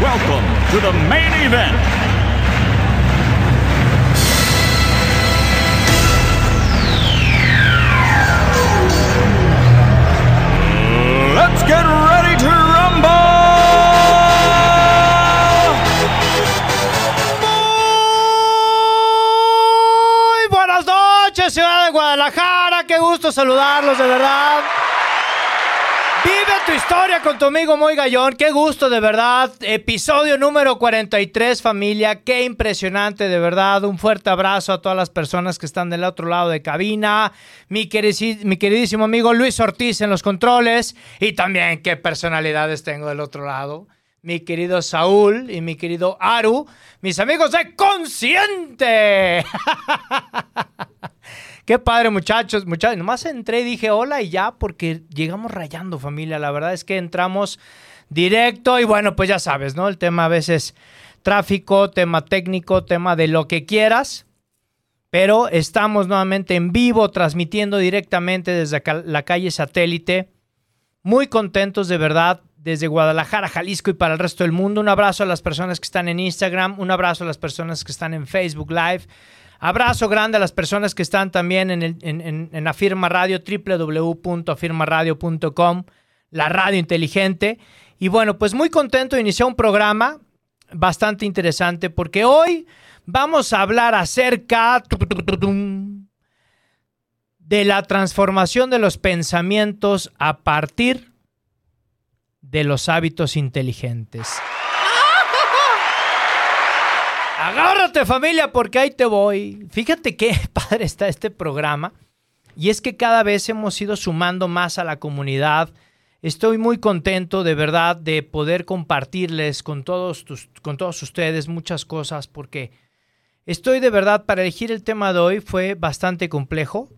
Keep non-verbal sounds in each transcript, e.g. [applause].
welcome to the main event. Let's get ready to rumble! Muy buenas noches, ciudad de Guadalajara. Qué gusto saludarlos, de verdad. Vive tu historia con tu amigo Moy Gallón. Qué gusto, de verdad. Episodio número 43, familia. Qué impresionante, de verdad. Un fuerte abrazo a todas las personas que están del otro lado de cabina. Mi, mi queridísimo amigo Luis Ortiz en los controles. Y también qué personalidades tengo del otro lado. Mi querido Saúl y mi querido Aru. Mis amigos de Consciente. [laughs] Qué padre, muchachos, muchachos. Nomás entré y dije hola y ya, porque llegamos rayando, familia. La verdad es que entramos directo y bueno, pues ya sabes, ¿no? El tema a veces tráfico, tema técnico, tema de lo que quieras. Pero estamos nuevamente en vivo, transmitiendo directamente desde la calle satélite. Muy contentos de verdad desde Guadalajara, Jalisco y para el resto del mundo. Un abrazo a las personas que están en Instagram, un abrazo a las personas que están en Facebook Live. Abrazo grande a las personas que están también en, el- en- en- en Afirma Radio, www.afirmaradio.com, la radio inteligente. Y bueno, pues muy contento de iniciar un programa bastante interesante porque hoy vamos a hablar acerca de la transformación de los pensamientos a partir de los hábitos inteligentes. Agárrate familia porque ahí te voy. Fíjate qué [laughs] padre está este programa. Y es que cada vez hemos ido sumando más a la comunidad. Estoy muy contento de verdad de poder compartirles con todos, con todos ustedes muchas cosas porque estoy de verdad para elegir el tema de hoy fue bastante complejo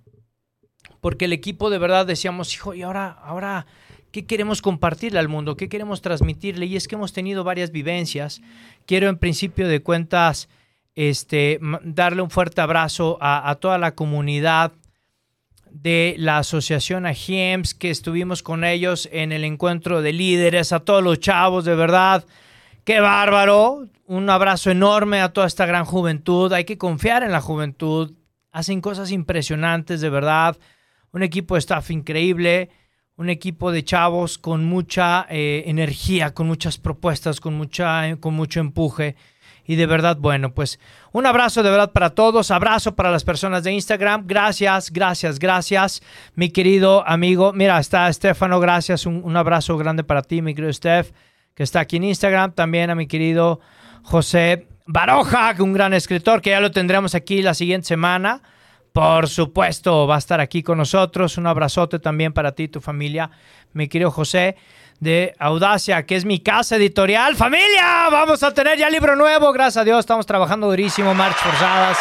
porque el equipo de verdad decíamos, hijo, y ahora, ahora, ¿qué queremos compartirle al mundo? ¿Qué queremos transmitirle? Y es que hemos tenido varias vivencias. Quiero en principio de cuentas este, darle un fuerte abrazo a, toda la comunidad de la asociación AGIEMS, que estuvimos con ellos en el encuentro de líderes, a todos los chavos, de verdad. Qué bárbaro. Un abrazo enorme a toda esta gran juventud. Hay que confiar en la juventud. Hacen cosas impresionantes, de verdad. Un equipo de staff increíble. Un equipo de chavos con mucha eh, energía, con muchas propuestas, con, mucha, con mucho empuje. Y de verdad, bueno, pues un abrazo de verdad para todos, abrazo para las personas de Instagram. Gracias, gracias, gracias, mi querido amigo. Mira, está Estefano, gracias, un, un abrazo grande para ti, mi querido Steph, que está aquí en Instagram. También a mi querido José Baroja, un gran escritor, que ya lo tendremos aquí la siguiente semana. Por supuesto, va a estar aquí con nosotros. Un abrazote también para ti y tu familia, mi querido José de Audacia, que es mi casa editorial. ¡Familia! Vamos a tener ya libro nuevo, gracias a Dios. Estamos trabajando durísimo, marchas forzadas.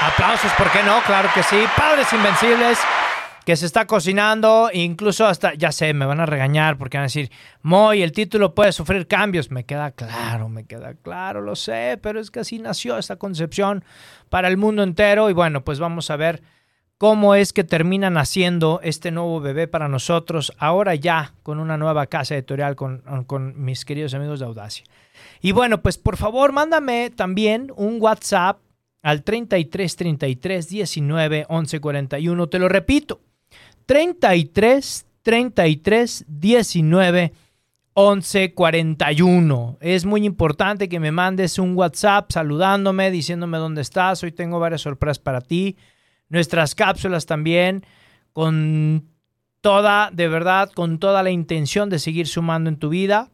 Aplausos, ¿por qué no? Claro que sí. Padres Invencibles, que se está cocinando, incluso hasta, ya sé, me van a regañar porque van a decir, Moy, el título puede sufrir cambios. Me queda claro, me queda claro, lo sé, pero es que así nació esta concepción para el mundo entero. Y bueno, pues vamos a ver cómo es que termina naciendo este nuevo bebé para nosotros, ahora ya con una nueva casa editorial con, con mis queridos amigos de Audacia. Y bueno, pues por favor, mándame también un WhatsApp al 33 33 19 11 41. Te lo repito, 33 33 19 11 41. Es muy importante que me mandes un WhatsApp saludándome, diciéndome dónde estás. Hoy tengo varias sorpresas para ti. Nuestras cápsulas también, con toda, de verdad, con toda la intención de seguir sumando en tu vida,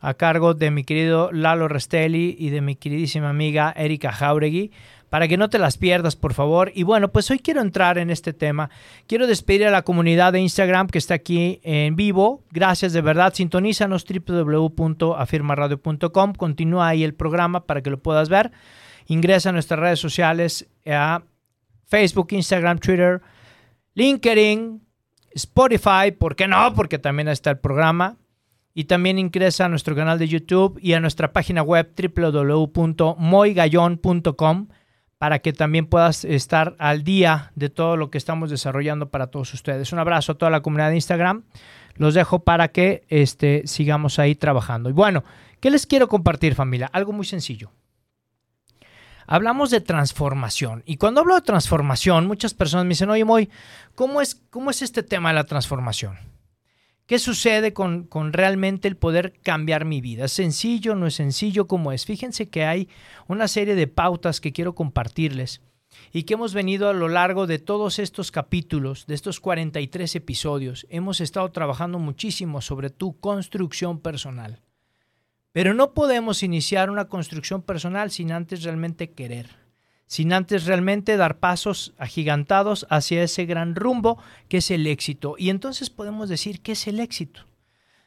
a cargo de mi querido Lalo Restelli y de mi queridísima amiga Erika Jauregui, para que no te las pierdas, por favor. Y bueno, pues hoy quiero entrar en este tema. Quiero despedir a la comunidad de Instagram que está aquí en vivo. Gracias de verdad. Sintonízanos www.afirmaradio.com. Continúa ahí el programa para que lo puedas ver. Ingresa a nuestras redes sociales a Facebook, Instagram, Twitter, LinkedIn, Spotify. ¿Por qué no? Porque también está el programa. Y también ingresa a nuestro canal de YouTube y a nuestra página web www.moygallon.com para que también puedas estar al día de todo lo que estamos desarrollando para todos ustedes. Un abrazo a toda la comunidad de Instagram. Los dejo para que este, sigamos ahí trabajando. Y bueno, ¿qué les quiero compartir familia? Algo muy sencillo. Hablamos de transformación. Y cuando hablo de transformación, muchas personas me dicen, oye, Moy, ¿cómo es, cómo es este tema de la transformación? ¿Qué sucede con, realmente el poder cambiar mi vida? ¿Es sencillo? ¿No es sencillo? ¿Cómo es? Fíjense que hay una serie de pautas que quiero compartirles y que hemos venido a lo largo de todos estos capítulos, de estos 43 episodios. Hemos estado trabajando muchísimo sobre tu construcción personal. Pero no podemos iniciar una construcción personal sin antes realmente querer sin antes realmente dar pasos agigantados hacia ese gran rumbo que es el éxito. Y entonces podemos decir, ¿qué es el éxito?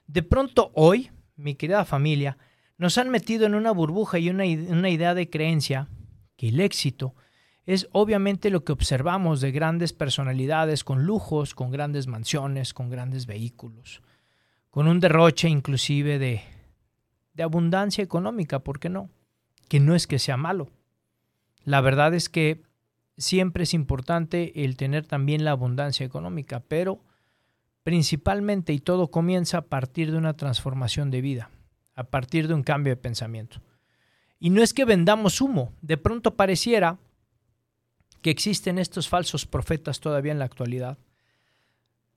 De pronto hoy, mi querida familia, nos han metido en una burbuja y una, una idea de creencia que el éxito es obviamente lo que observamos de grandes personalidades con lujos, con grandes mansiones, con grandes vehículos, con un derroche inclusive de, de abundancia económica, ¿por qué no? Que no es que sea malo, la verdad es que siempre es importante el tener también la abundancia económica, pero principalmente y todo comienza a partir de una transformación de vida, a partir de un cambio de pensamiento. Y no es que vendamos humo, de pronto pareciera que existen estos falsos profetas todavía en la actualidad,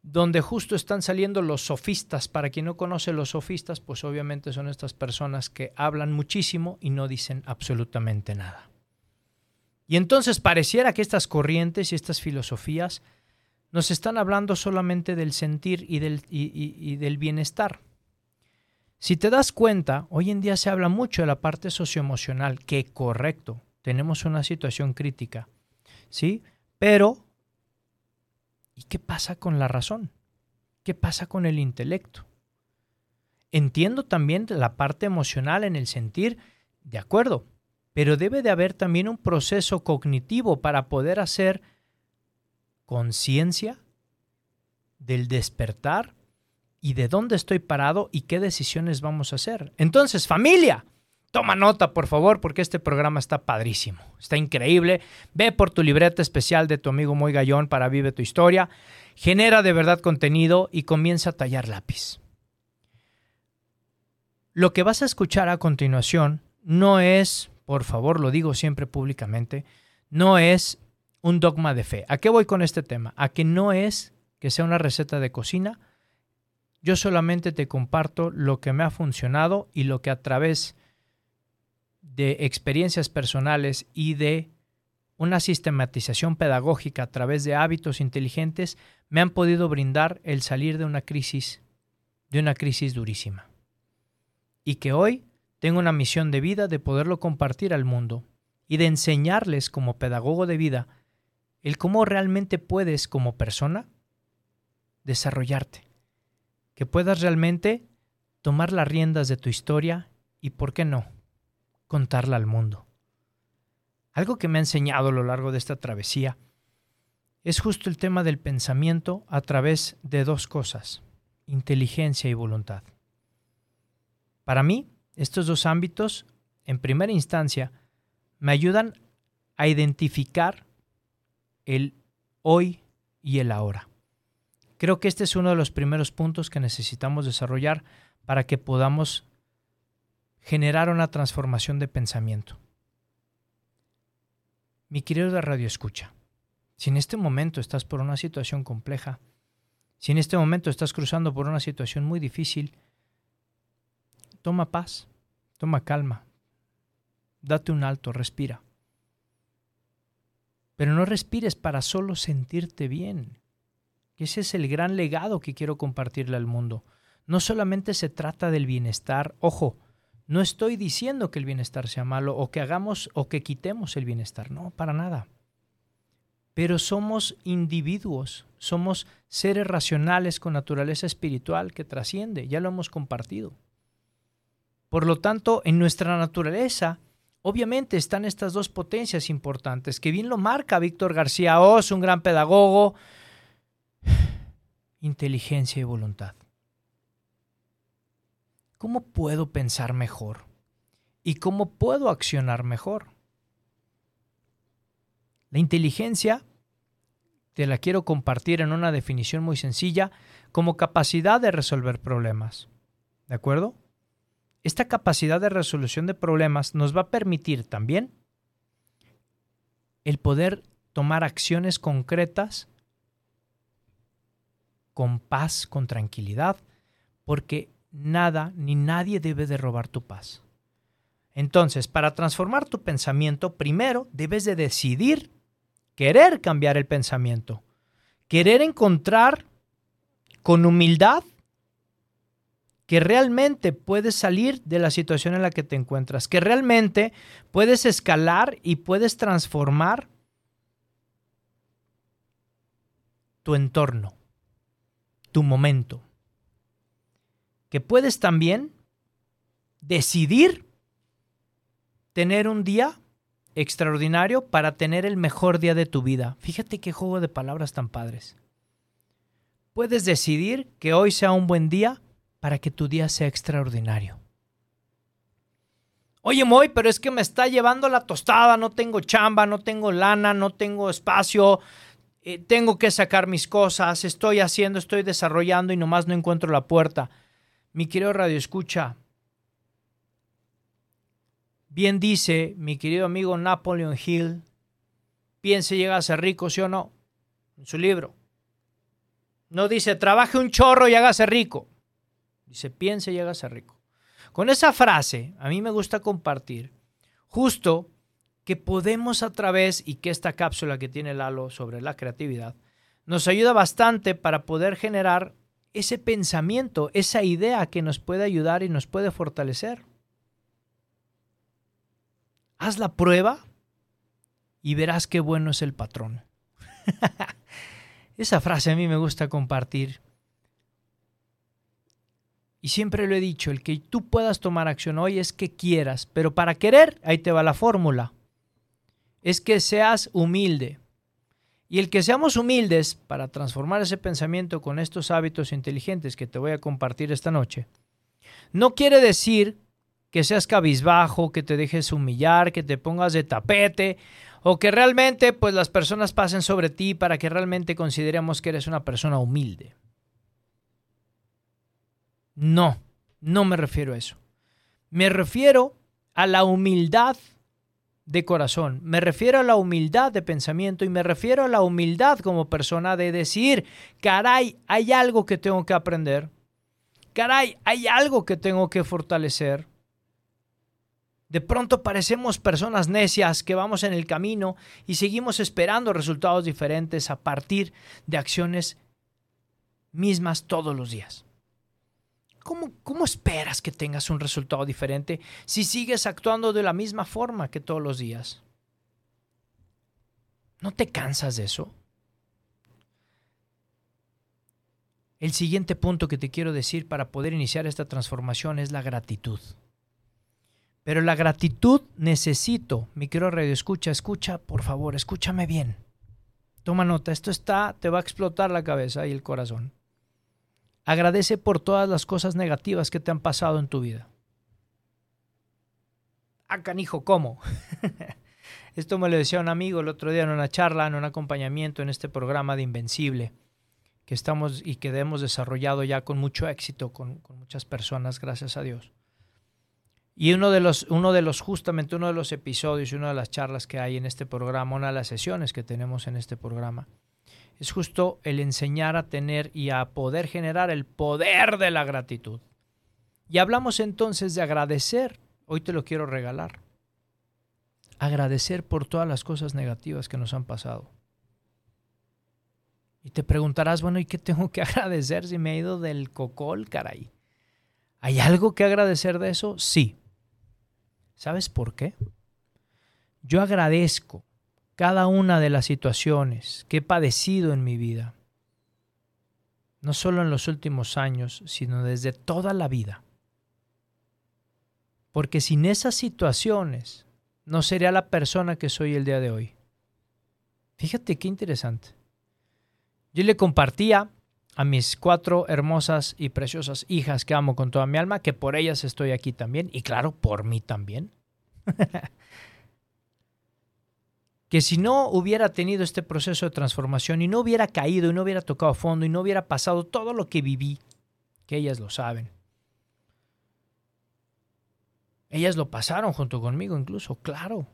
donde justo están saliendo los sofistas. Para quien no conoce los sofistas, pues obviamente son estas personas que hablan muchísimo y no dicen absolutamente nada. Y entonces pareciera que estas corrientes y estas filosofías nos están hablando solamente del sentir y del, y, del bienestar. Si te das cuenta, hoy en día se habla mucho de la parte socioemocional, que correcto, tenemos una situación crítica, ¿sí? Pero, ¿y qué pasa con la razón? ¿Qué pasa con el intelecto? Entiendo también la parte emocional en el sentir, de acuerdo, pero debe de haber también un proceso cognitivo para poder hacer conciencia del despertar y de dónde estoy parado y qué decisiones vamos a hacer. Entonces, familia, toma nota, por favor, porque este programa está padrísimo, está increíble. Ve por tu libreta especial de tu amigo Muy Gallón para Vive tu Historia, genera de verdad contenido y comienza a tallar lápiz. Lo que vas a escuchar a continuación no es por favor, lo digo siempre públicamente, no es un dogma de fe. ¿A qué voy con este tema? A que no es que sea una receta de cocina. Yo solamente te comparto lo que me ha funcionado y lo que a través de experiencias personales y de una sistematización pedagógica a través de hábitos inteligentes me han podido brindar el salir de una crisis, de una crisis durísima. Y que hoy tengo una misión de vida de poderlo compartir al mundo y de enseñarles como pedagogo de vida el cómo realmente puedes como persona desarrollarte, que puedas realmente tomar las riendas de tu historia y, ¿por qué no?, contarla al mundo. Algo que me ha enseñado a lo largo de esta travesía es justo el tema del pensamiento a través de dos cosas, inteligencia y voluntad. Para mí, estos dos ámbitos, en primera instancia, me ayudan a identificar el hoy y el ahora. Creo que este es uno de los primeros puntos que necesitamos desarrollar para que podamos generar una transformación de pensamiento. Mi querido radio escucha, si en este momento estás por una situación compleja, si en este momento estás cruzando por una situación muy difícil, Toma paz, toma calma, date un alto, respira. Pero no respires para solo sentirte bien. Ese es el gran legado que quiero compartirle al mundo. No solamente se trata del bienestar, ojo, No estoy diciendo que el bienestar sea malo o que hagamos o que quitemos el bienestar, no, para nada. Pero somos individuos, somos seres racionales con naturaleza espiritual que trasciende, ya lo hemos compartido. Por lo tanto, en nuestra naturaleza, obviamente están estas dos potencias importantes, que bien lo marca Víctor García Oz, un gran pedagogo, [sighs] inteligencia y voluntad. ¿Cómo puedo pensar mejor? ¿Y cómo puedo accionar mejor? La inteligencia te la quiero compartir en una definición muy sencilla como capacidad de resolver problemas. ¿De acuerdo? Esta capacidad de resolución de problemas nos va a permitir también el poder tomar acciones concretas con paz, con tranquilidad, porque nada ni nadie debe de robar tu paz. Entonces, para transformar tu pensamiento, primero debes de decidir querer cambiar el pensamiento, querer encontrar con humildad que realmente puedes salir de la situación en la que te encuentras, que realmente puedes escalar y puedes transformar tu entorno, tu momento que puedes también decidir tener un día extraordinario para tener el mejor día de tu vida. Fíjate qué juego de palabras tan padres. Puedes decidir que hoy sea un buen día para que tu día sea extraordinario. Oye, Moy, pero es que me está llevando la tostada, no tengo chamba, no tengo lana, no tengo espacio, eh, tengo que sacar mis cosas, estoy haciendo, estoy desarrollando y nomás no encuentro la puerta. Mi querido Radio Escucha, bien dice mi querido amigo Napoleon Hill, piense llega a ser rico, sí o no, en su libro. No dice trabaje un chorro y hágase rico. Dice piense y ser rico. Con esa frase, a mí me gusta compartir justo que podemos a través, y que esta cápsula que tiene Lalo sobre la creatividad, nos ayuda bastante para poder generar ese pensamiento, esa idea que nos puede ayudar y nos puede fortalecer. Haz la prueba y verás qué bueno es el patrón. [laughs] esa frase a mí me gusta compartir. Y siempre lo he dicho, el que tú puedas tomar acción hoy es que quieras, pero para querer, ahí te va la fórmula. Es que seas humilde. Y el que seamos humildes para transformar ese pensamiento con estos hábitos inteligentes que te voy a compartir esta noche, no quiere decir que seas cabizbajo, que te dejes humillar, que te pongas de tapete o que realmente pues las personas pasen sobre ti para que realmente consideremos que eres una persona humilde. No, no me refiero a eso. Me refiero a la humildad de corazón. Me refiero a la humildad de pensamiento y me refiero a la humildad como persona de decir, caray, hay algo que tengo que aprender. Caray, hay algo que tengo que fortalecer. De pronto parecemos personas necias que vamos en el camino y seguimos esperando resultados diferentes a partir de acciones mismas todos los días. ¿Cómo, esperas que tengas un resultado diferente si sigues actuando de la misma forma que todos los días? ¿No te cansas de eso? El siguiente punto que te quiero decir para poder iniciar esta transformación es la gratitud. Pero la gratitud necesito, mi querido radio escucha, escucha, por favor, escúchame bien. Toma nota, esto está, te va a explotar la cabeza y el corazón. Agradece por todas las cosas negativas que te han pasado en tu vida. Ah, canijo, ¿cómo? [laughs] Esto me lo decía un amigo el otro día en una charla, en un acompañamiento en este programa de Invencible, que estamos y que hemos desarrollado ya con mucho éxito con, muchas personas, gracias a Dios. Y uno de los, uno de los, justamente uno de los episodios y una de las charlas que hay en este programa, una de las sesiones que tenemos en este programa, es justo el enseñar a tener y a poder generar el poder de la gratitud. Y hablamos entonces de agradecer. Hoy te lo quiero regalar. Agradecer por todas las cosas negativas que nos han pasado. Y te preguntarás, bueno, ¿y qué tengo que [laughs] agradecer si me he ido del cocol, caray? ¿Hay algo que agradecer de eso? Sí. ¿Sabes por qué? Yo agradezco cada una de las situaciones que he padecido en mi vida, no solo en los últimos años, sino desde toda la vida. Porque sin esas situaciones no sería la persona que soy el día de hoy. Fíjate qué interesante. Yo le compartía a mis cuatro hermosas y preciosas hijas que amo con toda mi alma, que por ellas estoy aquí también, y claro, por mí también. [laughs] que si no hubiera tenido este proceso de transformación y no hubiera caído y no hubiera tocado fondo y no hubiera pasado todo lo que viví, que ellas lo saben. Ellas lo pasaron junto conmigo incluso, claro.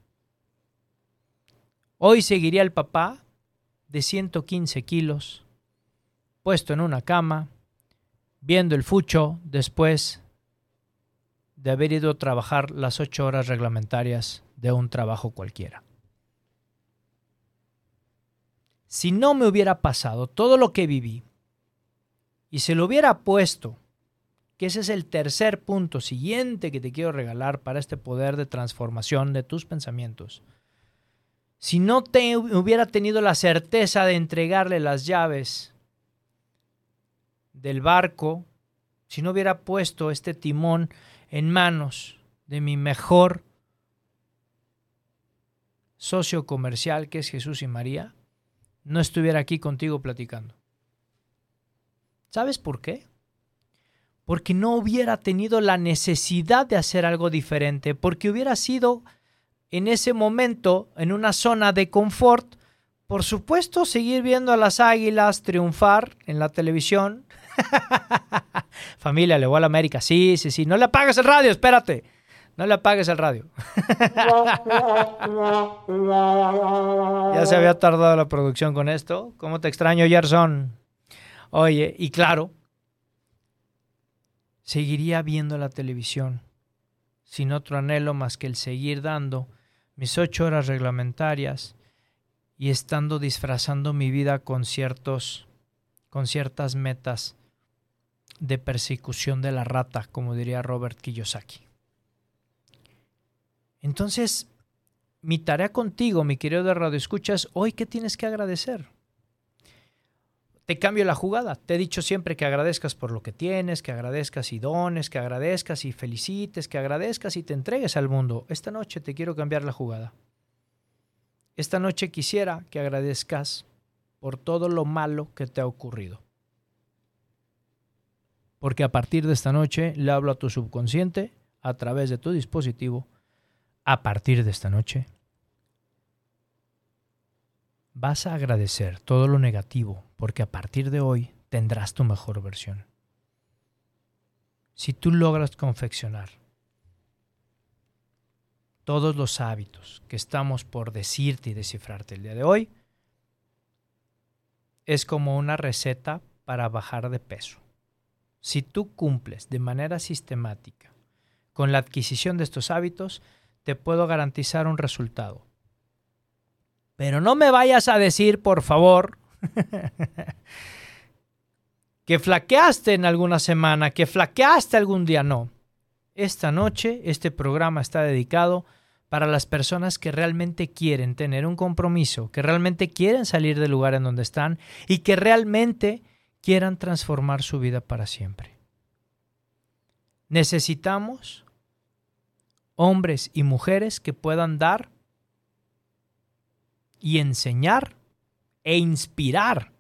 Hoy seguiría el papá de 115 kilos, puesto en una cama, viendo el fucho después de haber ido a trabajar las ocho horas reglamentarias de un trabajo cualquiera. Si no me hubiera pasado todo lo que viví y se lo hubiera puesto, que ese es el tercer punto siguiente que te quiero regalar para este poder de transformación de tus pensamientos, si no te hubiera tenido la certeza de entregarle las llaves del barco, si no hubiera puesto este timón en manos de mi mejor socio comercial que es Jesús y María, no estuviera aquí contigo platicando. ¿Sabes por qué? Porque no hubiera tenido la necesidad de hacer algo diferente, porque hubiera sido en ese momento en una zona de confort, por supuesto seguir viendo a las águilas triunfar en la televisión. [laughs] Familia, le voy a la América. Sí, sí, sí. No le apagues el radio, espérate. No le apagues el radio. [laughs] ya se había tardado la producción con esto. ¿Cómo te extraño, Gerson? Oye, y claro, seguiría viendo la televisión sin otro anhelo más que el seguir dando mis ocho horas reglamentarias y estando disfrazando mi vida con ciertos con ciertas metas de persecución de la rata, como diría Robert Kiyosaki. Entonces, mi tarea contigo, mi querido de Radio Escuchas, hoy, ¿qué tienes que agradecer? Te cambio la jugada. Te he dicho siempre que agradezcas por lo que tienes, que agradezcas y dones, que agradezcas y felicites, que agradezcas y te entregues al mundo. Esta noche te quiero cambiar la jugada. Esta noche quisiera que agradezcas por todo lo malo que te ha ocurrido. Porque a partir de esta noche le hablo a tu subconsciente a través de tu dispositivo a partir de esta noche, vas a agradecer todo lo negativo porque a partir de hoy tendrás tu mejor versión. Si tú logras confeccionar todos los hábitos que estamos por decirte y descifrarte el día de hoy, es como una receta para bajar de peso. Si tú cumples de manera sistemática con la adquisición de estos hábitos, te puedo garantizar un resultado. Pero no me vayas a decir, por favor, [laughs] que flaqueaste en alguna semana, que flaqueaste algún día. No. Esta noche este programa está dedicado para las personas que realmente quieren tener un compromiso, que realmente quieren salir del lugar en donde están y que realmente quieran transformar su vida para siempre. Necesitamos hombres y mujeres que puedan dar y enseñar e inspirar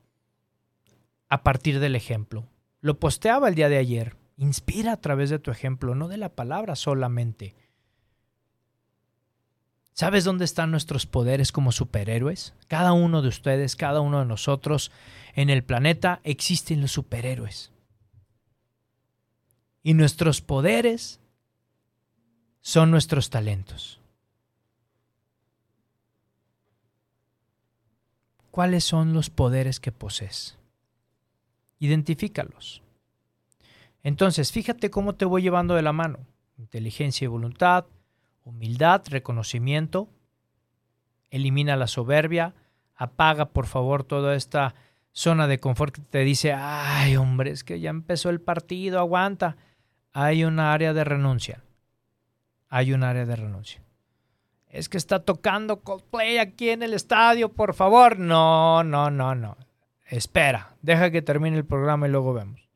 a partir del ejemplo. Lo posteaba el día de ayer. Inspira a través de tu ejemplo, no de la palabra solamente. ¿Sabes dónde están nuestros poderes como superhéroes? Cada uno de ustedes, cada uno de nosotros en el planeta existen los superhéroes. Y nuestros poderes son nuestros talentos. ¿Cuáles son los poderes que posees? Identifícalos. Entonces, fíjate cómo te voy llevando de la mano. Inteligencia y voluntad, humildad, reconocimiento, elimina la soberbia, apaga por favor toda esta zona de confort que te dice, ay hombre, es que ya empezó el partido, aguanta. Hay una área de renuncia hay un área de renuncia. Es que está tocando Coldplay aquí en el estadio, por favor. No, no, no, no. Espera, deja que termine el programa y luego vemos.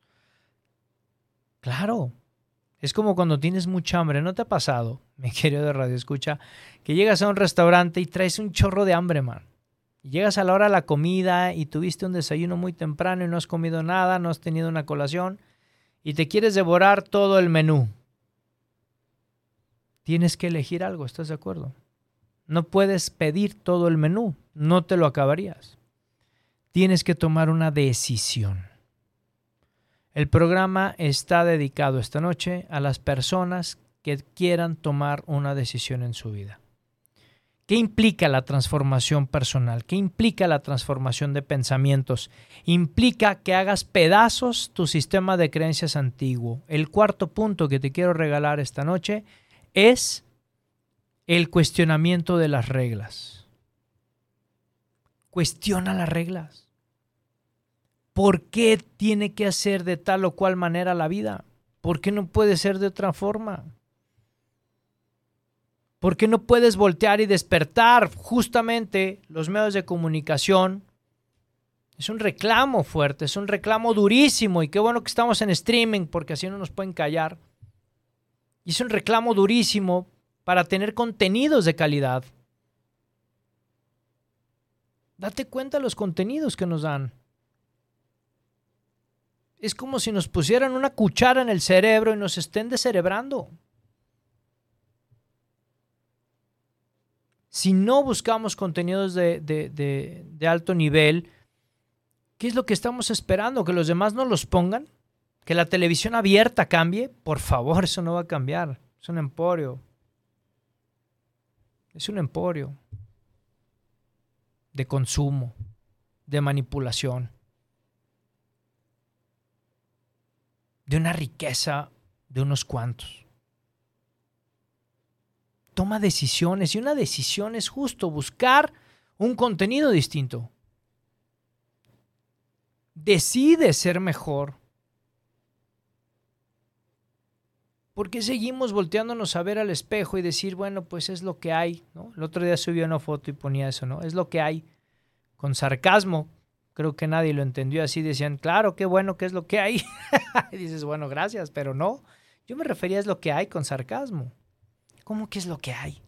Claro, es como cuando tienes mucha hambre. ¿No te ha pasado, [laughs] mi querido de radio escucha, que llegas a un restaurante y traes un chorro de hambre, man? Llegas a la hora de la comida y tuviste un desayuno muy temprano y no has comido nada, no has tenido una colación y te quieres devorar todo el menú. Tienes que elegir algo, ¿estás de acuerdo? No puedes pedir todo el menú, no te lo acabarías. Tienes que tomar una decisión. El programa está dedicado esta noche a las personas que quieran tomar una decisión en su vida. ¿Qué implica la transformación personal? ¿Qué implica la transformación de pensamientos? Implica que hagas pedazos tu sistema de creencias antiguo. El cuarto punto que te quiero regalar esta noche es el cuestionamiento de las reglas. Cuestiona las reglas. ¿Por qué tiene que hacer de tal o cual manera la vida? ¿Por qué no puede ser de otra forma? ¿Por qué no puedes voltear y despertar justamente los medios de comunicación? Es un reclamo fuerte, es un reclamo durísimo y qué bueno que estamos en streaming porque así no nos pueden callar. Y es un reclamo durísimo para tener contenidos de calidad. Date cuenta de los contenidos que nos dan. Es como si nos pusieran una cuchara en el cerebro y nos estén descerebrando. si no buscamos contenidos de, alto nivel, ¿qué es lo que estamos esperando? ¿Que los demás no los pongan? ¿Que la televisión abierta cambie? Por favor, eso no va a cambiar. Es un emporio. Es un emporio de consumo, de manipulación, de una riqueza de unos cuantos toma decisiones y una decisión es justo buscar un contenido distinto. Decide ser mejor. ¿Por qué seguimos volteándonos a ver al espejo y decir, bueno, pues es lo que hay? El otro día subió una foto y ponía eso, ¿no? Es lo que hay. Con sarcasmo. Creo que nadie lo entendió así. Decían, claro, qué bueno que es lo que hay. [laughs] y dices, bueno, gracias, pero no. Yo me refería a es lo que hay con sarcasmo. ¿Cómo que es lo que hay?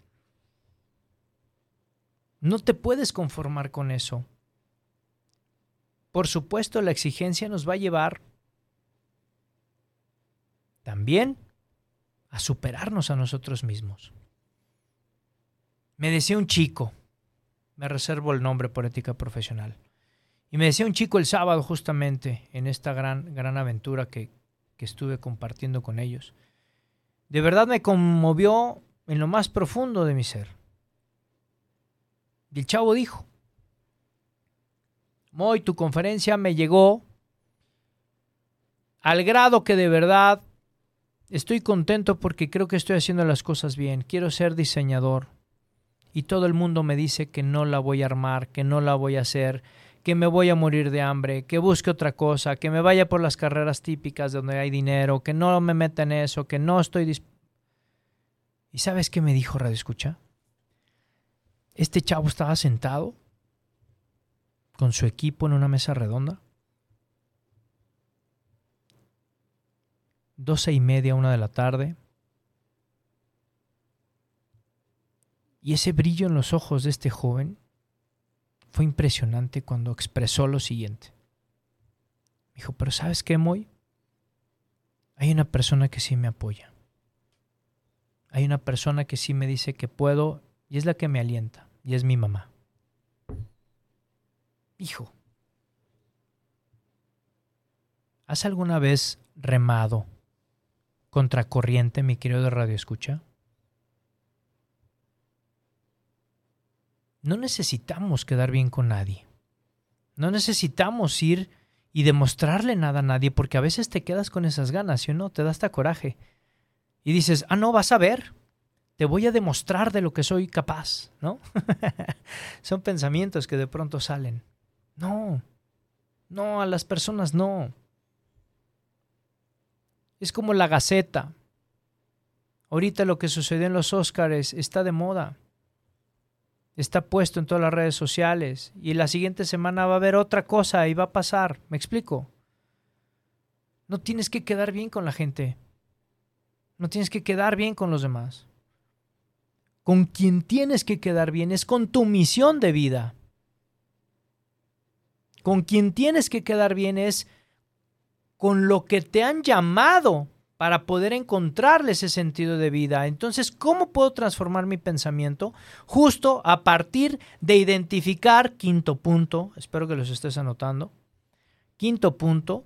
No te puedes conformar con eso. Por supuesto, la exigencia nos va a llevar también a superarnos a nosotros mismos. Me decía un chico, me reservo el nombre por ética profesional, y me decía un chico el sábado justamente en esta gran, gran aventura que, que estuve compartiendo con ellos. De verdad me conmovió en lo más profundo de mi ser. Y el chavo dijo, Moy, tu conferencia me llegó al grado que de verdad estoy contento porque creo que estoy haciendo las cosas bien. Quiero ser diseñador. Y todo el mundo me dice que no la voy a armar, que no la voy a hacer, que me voy a morir de hambre, que busque otra cosa, que me vaya por las carreras típicas donde hay dinero, que no me meta en eso, que no estoy dispuesto ¿Y sabes qué me dijo Radio Escucha? Este chavo estaba sentado con su equipo en una mesa redonda. Doce y media, una de la tarde. Y ese brillo en los ojos de este joven fue impresionante cuando expresó lo siguiente. Dijo, pero ¿sabes qué, Moy? Hay una persona que sí me apoya hay una persona que sí me dice que puedo y es la que me alienta, y es mi mamá. Hijo, ¿has alguna vez remado contracorriente, mi querido de Radio Escucha? No necesitamos quedar bien con nadie. No necesitamos ir y demostrarle nada a nadie, porque a veces te quedas con esas ganas, ¿sí o no? Te da hasta coraje y dices, ah, no, vas a ver, te voy a demostrar de lo que soy capaz, ¿no? [laughs] Son pensamientos que de pronto salen. No, no, a las personas no. Es como la Gaceta, Ahorita lo que sucedió en los Óscares está de moda. Está puesto en todas las redes sociales. Y la siguiente semana va a haber otra cosa y va a pasar. ¿Me explico? No tienes que quedar bien con la gente. No tienes que quedar bien con los demás. Con quien tienes que quedar bien es con tu misión de vida. Con quien tienes que quedar bien es con lo que te han llamado para poder encontrarle ese sentido de vida. Entonces, ¿cómo puedo transformar mi pensamiento? Justo a partir de identificar, quinto punto, espero que los estés anotando, quinto punto,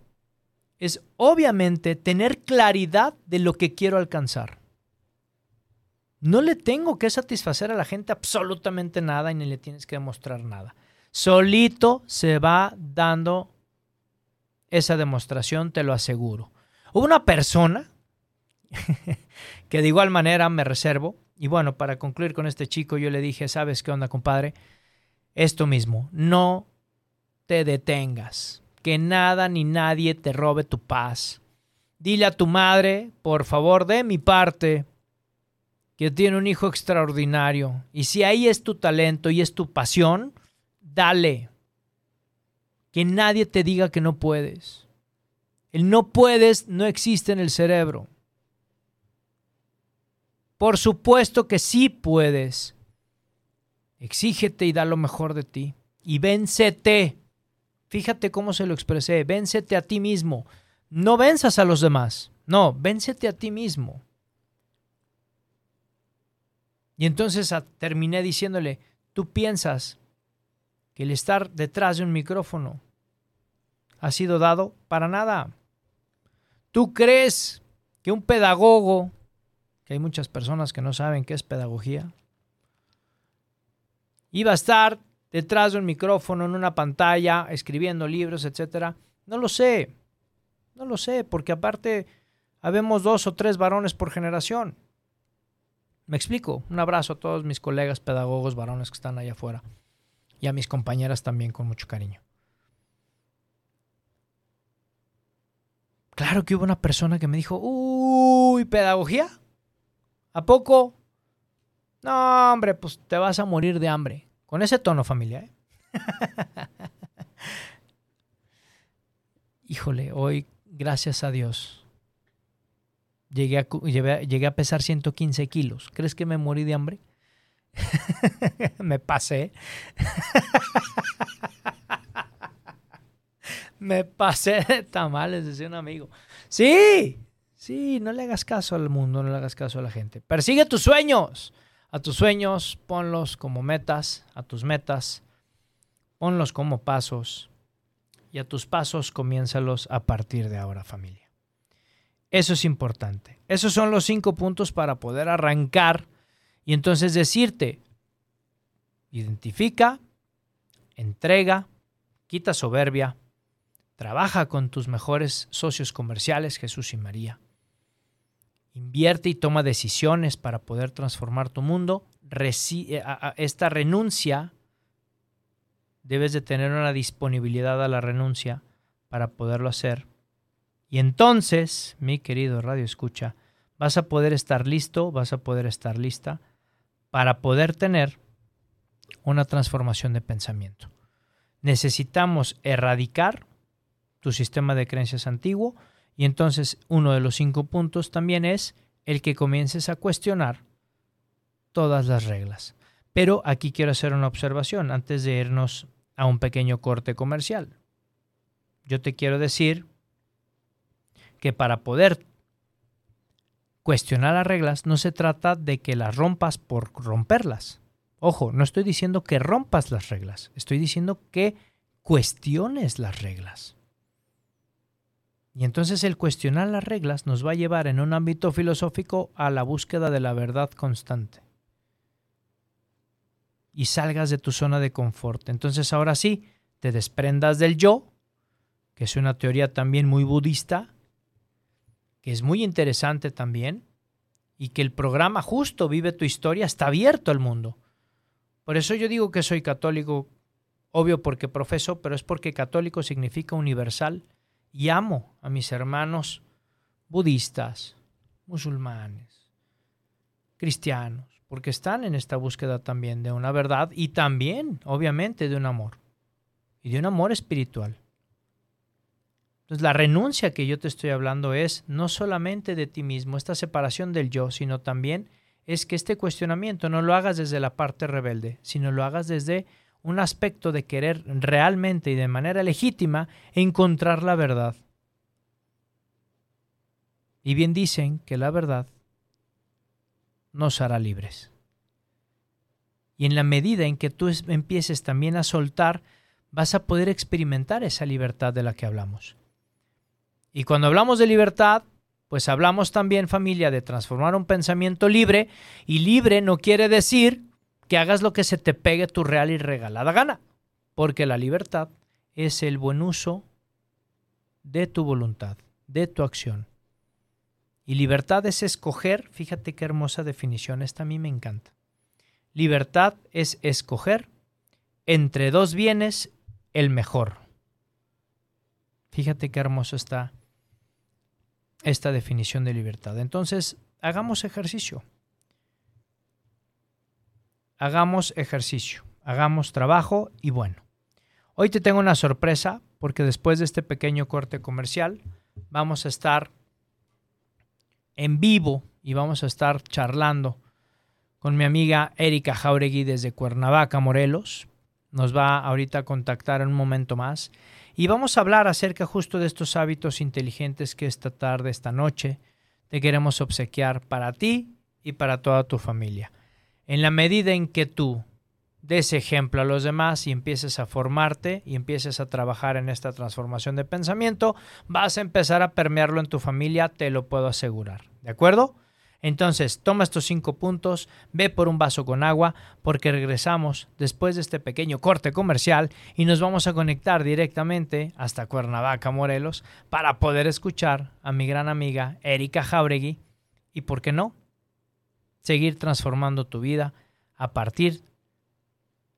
es obviamente tener claridad de lo que quiero alcanzar. No le tengo que satisfacer a la gente absolutamente nada y ni le tienes que demostrar nada. Solito se va dando esa demostración, te lo aseguro. Hubo una persona [laughs] que de igual manera me reservo, y bueno, para concluir con este chico, yo le dije, ¿sabes qué onda, compadre? Esto mismo, no te detengas, que nada ni nadie te robe tu paz. Dile a tu madre, por favor, de mi parte, que tiene un hijo extraordinario. Y si ahí es tu talento y es tu pasión, dale. Que nadie te diga que no puedes. El no puedes no existe en el cerebro. Por supuesto que sí puedes. Exígete y da lo mejor de ti. Y véncete. Fíjate cómo se lo expresé. Véncete a ti mismo. No venzas a los demás. No, véncete a ti mismo. Y entonces terminé diciéndole, tú piensas que el estar detrás de un micrófono ha sido dado para nada. ¿Tú crees que un pedagogo, que hay muchas personas que no saben qué es pedagogía, iba a estar detrás de un micrófono en una pantalla escribiendo libros, etcétera? No lo sé. No lo sé, porque aparte habemos dos o tres varones por generación. Me explico. Un abrazo a todos mis colegas pedagogos varones que están allá afuera y a mis compañeras también con mucho cariño. Claro que hubo una persona que me dijo, uy, pedagogía. ¿A poco? No, hombre, pues te vas a morir de hambre. Con ese tono familia. ¿eh? [laughs] Híjole, hoy, gracias a Dios, llegué a, llegué a pesar 115 kilos. ¿Crees que me morí de hambre? [laughs] me pasé. [laughs] me pasé de tamales, decía un amigo. Sí, sí, no le hagas caso al mundo, no le hagas caso a la gente. Persigue tus sueños. A tus sueños, ponlos como metas, a tus metas, ponlos como pasos. Y a tus pasos, comiénzalos a partir de ahora, familia. Eso es importante. Esos son los cinco puntos para poder arrancar y entonces decirte, identifica, entrega, quita soberbia, trabaja con tus mejores socios comerciales, Jesús y María. Invierte y toma decisiones para poder transformar tu mundo. Eh, esta renuncia, debes de tener una disponibilidad a la renuncia para poderlo hacer. Y entonces, mi querido Radio Escucha, vas a poder estar listo, vas a poder estar lista para poder tener una transformación de pensamiento. Necesitamos erradicar tu sistema de creencias antiguo y entonces uno de los cinco puntos también es el que comiences a cuestionar todas las reglas. Pero aquí quiero hacer una observación antes de irnos a un pequeño corte comercial. Yo te quiero decir que para poder cuestionar las reglas no se trata de que las rompas por romperlas. Ojo, no estoy diciendo que rompas las reglas, estoy diciendo que cuestiones las reglas. Y entonces el cuestionar las reglas nos va a llevar en un ámbito filosófico a la búsqueda de la verdad constante. Y salgas de tu zona de confort. Entonces ahora sí, te desprendas del yo, que es una teoría también muy budista, que es muy interesante también, y que el programa justo Vive tu historia está abierto al mundo. Por eso yo digo que soy católico, obvio porque profeso, pero es porque católico significa universal y amo a mis hermanos budistas, musulmanes, cristianos, porque están en esta búsqueda también de una verdad y también, obviamente, de un amor, y de un amor espiritual. Entonces, la renuncia que yo te estoy hablando es no solamente de ti mismo, esta separación del yo, sino también es que este cuestionamiento no lo hagas desde la parte rebelde, sino lo hagas desde un aspecto de querer realmente y de manera legítima encontrar la verdad. Y bien dicen que la verdad nos hará libres. Y en la medida en que tú empieces también a soltar, vas a poder experimentar esa libertad de la que hablamos. Y cuando hablamos de libertad, pues hablamos también familia de transformar un pensamiento libre y libre no quiere decir que hagas lo que se te pegue tu real y regalada gana, porque la libertad es el buen uso de tu voluntad, de tu acción. Y libertad es escoger, fíjate qué hermosa definición, esta a mí me encanta. Libertad es escoger entre dos bienes el mejor. Fíjate qué hermoso está esta definición de libertad. Entonces, hagamos ejercicio. Hagamos ejercicio, hagamos trabajo y bueno. Hoy te tengo una sorpresa porque después de este pequeño corte comercial vamos a estar en vivo y vamos a estar charlando con mi amiga Erika Jauregui desde Cuernavaca, Morelos. Nos va ahorita a contactar en un momento más y vamos a hablar acerca justo de estos hábitos inteligentes que esta tarde, esta noche, te queremos obsequiar para ti y para toda tu familia. En la medida en que tú des ejemplo a los demás y empieces a formarte y empieces a trabajar en esta transformación de pensamiento, vas a empezar a permearlo en tu familia, te lo puedo asegurar. ¿De acuerdo? Entonces, toma estos cinco puntos, ve por un vaso con agua, porque regresamos después de este pequeño corte comercial y nos vamos a conectar directamente hasta Cuernavaca, Morelos, para poder escuchar a mi gran amiga Erika Jauregui y, ¿por qué no?, seguir transformando tu vida a partir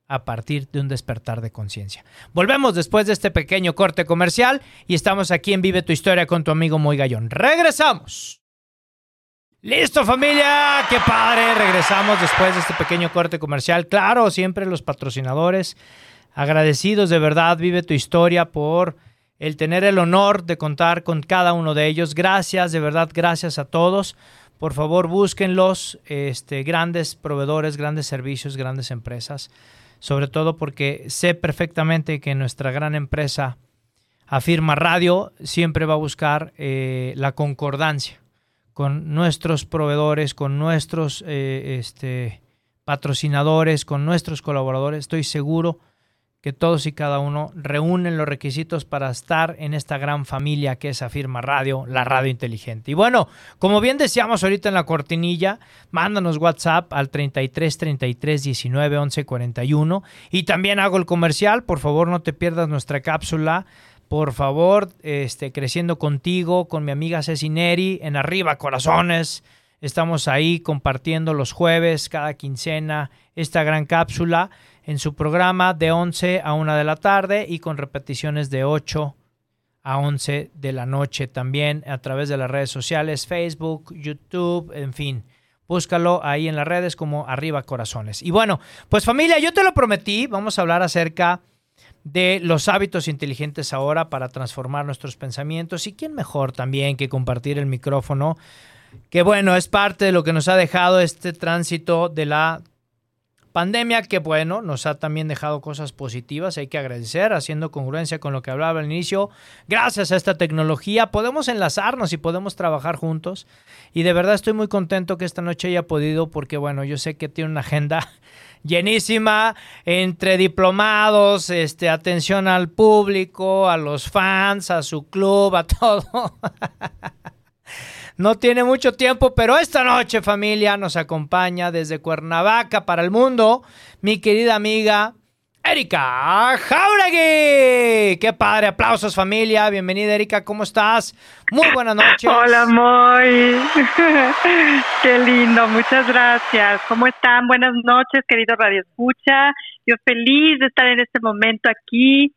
a partir de un despertar de conciencia. Volvemos después de este pequeño corte comercial y estamos aquí en Vive tu historia con tu amigo Moy Gallón. Regresamos. Listo familia, qué padre, regresamos después de este pequeño corte comercial. Claro, siempre los patrocinadores, agradecidos de verdad, vive tu historia por el tener el honor de contar con cada uno de ellos. Gracias, de verdad, gracias a todos. Por favor, búsquenlos, este, grandes proveedores, grandes servicios, grandes empresas. Sobre todo porque sé perfectamente que nuestra gran empresa, Afirma Radio, siempre va a buscar eh, la concordancia con nuestros proveedores, con nuestros eh, este, patrocinadores, con nuestros colaboradores. Estoy seguro que todos y cada uno reúnen los requisitos para estar en esta gran familia que es Afirma Radio, la radio inteligente. Y bueno, como bien decíamos ahorita en la cortinilla, mándanos WhatsApp al 33 33 19 11 41 y también hago el comercial, por favor no te pierdas nuestra cápsula por favor, este, creciendo contigo, con mi amiga Ceci Neri, en Arriba Corazones. Estamos ahí compartiendo los jueves, cada quincena, esta gran cápsula en su programa de 11 a 1 de la tarde y con repeticiones de 8 a 11 de la noche también a través de las redes sociales, Facebook, YouTube, en fin. Búscalo ahí en las redes como Arriba Corazones. Y bueno, pues familia, yo te lo prometí, vamos a hablar acerca de los hábitos inteligentes ahora para transformar nuestros pensamientos. Y quién mejor también que compartir el micrófono, que bueno, es parte de lo que nos ha dejado este tránsito de la pandemia, que bueno, nos ha también dejado cosas positivas, hay que agradecer, haciendo congruencia con lo que hablaba al inicio. Gracias a esta tecnología podemos enlazarnos y podemos trabajar juntos. Y de verdad estoy muy contento que esta noche haya podido, porque bueno, yo sé que tiene una agenda llenísima entre diplomados, este, atención al público, a los fans, a su club, a [laughs] todo. no tiene mucho tiempo, pero esta noche familia nos acompaña desde Cuernavaca para el mundo mi querida amiga Erika Jauregui. Qué padre, aplausos familia. Bienvenida Erika, ¿cómo estás? Muy buenas noches. Hola, Moy. [laughs] Qué lindo, muchas gracias. ¿Cómo están? Buenas noches, querido Radio Escucha. Yo feliz de estar en este momento aquí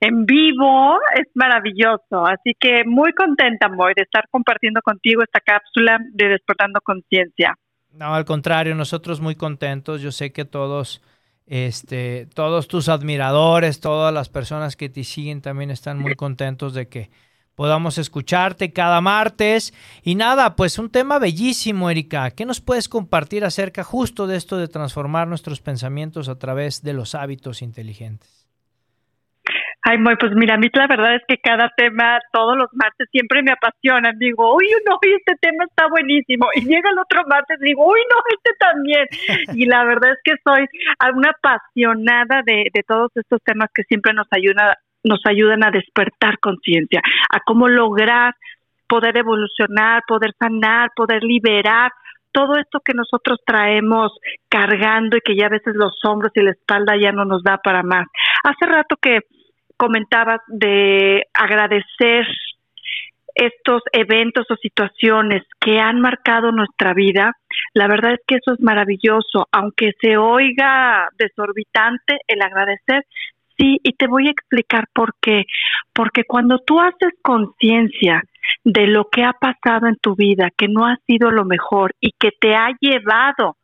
en vivo. Es maravilloso. Así que muy contenta, Moy, de estar compartiendo contigo esta cápsula de Despertando Conciencia. No, al contrario, nosotros muy contentos. Yo sé que todos, este, todos tus admiradores, todas las personas que te siguen también están muy contentos de que podamos escucharte cada martes. Y nada, pues un tema bellísimo, Erika. ¿Qué nos puedes compartir acerca justo de esto de transformar nuestros pensamientos a través de los hábitos inteligentes? Ay, muy, pues mira, a mí la verdad es que cada tema, todos los martes, siempre me apasiona. Digo, uy, no, este tema está buenísimo. Y llega el otro martes, digo, uy, no, este también. Y la verdad es que soy una apasionada de, de todos estos temas que siempre nos ayudan, nos ayudan a despertar conciencia, a cómo lograr poder evolucionar, poder sanar, poder liberar todo esto que nosotros traemos cargando y que ya a veces los hombros y la espalda ya no nos da para más. Hace rato que comentabas de agradecer estos eventos o situaciones que han marcado nuestra vida, la verdad es que eso es maravilloso, aunque se oiga desorbitante el agradecer, sí, y te voy a explicar por qué. Porque cuando tú haces conciencia de lo que ha pasado en tu vida, que no ha sido lo mejor y que te ha llevado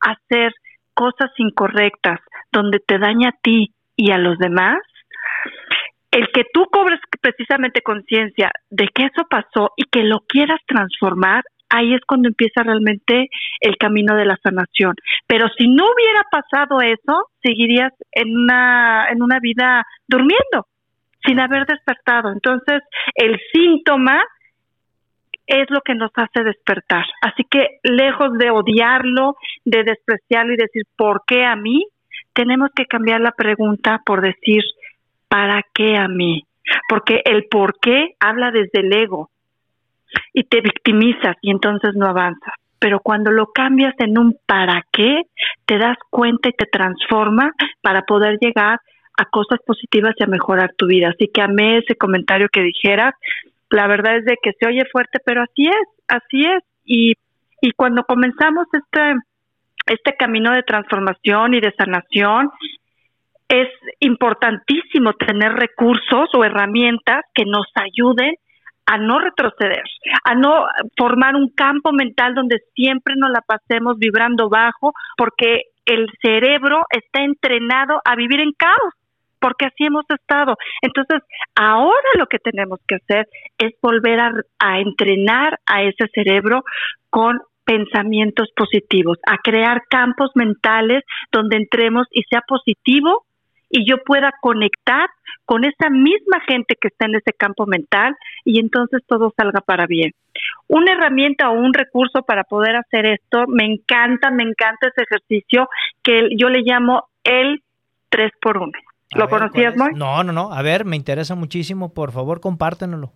a hacer cosas incorrectas, donde te daña a ti y a los demás, el que tú cobres precisamente conciencia de que eso pasó y que lo quieras transformar, ahí es cuando empieza realmente el camino de la sanación. Pero si no hubiera pasado eso, seguirías en una, en una vida durmiendo, sin haber despertado. Entonces, el síntoma es lo que nos hace despertar. Así que lejos de odiarlo, de despreciarlo y decir, ¿por qué a mí? Tenemos que cambiar la pregunta por decir, ¿para qué a mí? Porque el por qué habla desde el ego y te victimizas y entonces no avanzas. Pero cuando lo cambias en un para qué, te das cuenta y te transforma para poder llegar a cosas positivas y a mejorar tu vida. Así que amé ese comentario que dijeras. La verdad es de que se oye fuerte, pero así es, así es. Y, y cuando comenzamos este, este camino de transformación y de sanación es importantísimo tener recursos o herramientas que nos ayuden a no retroceder, a no formar un campo mental donde siempre nos la pasemos vibrando bajo, porque el cerebro está entrenado a vivir en caos, porque así hemos estado. Entonces, ahora lo que tenemos que hacer es volver a, a entrenar a ese cerebro con pensamientos positivos, a crear campos mentales donde entremos y sea positivo y yo pueda conectar con esa misma gente que está en ese campo mental y entonces todo salga para bien. Una herramienta o un recurso para poder hacer esto, me encanta, me encanta ese ejercicio que yo le llamo el 3 por 1 ¿Lo conocías, Moy? No, no, no. A ver, me interesa muchísimo. Por favor, compártenlo.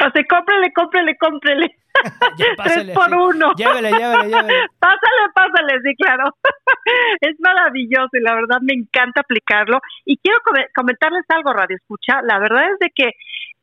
O sea, cómprele, cómprele, cómprele. [laughs] Tres por uno. Llévele, llévele, llévele. [laughs] Pásale, pásale, sí, claro. [laughs] es maravilloso y la verdad me encanta aplicarlo. Y quiero comentarles algo, Radio Escucha. La verdad es de que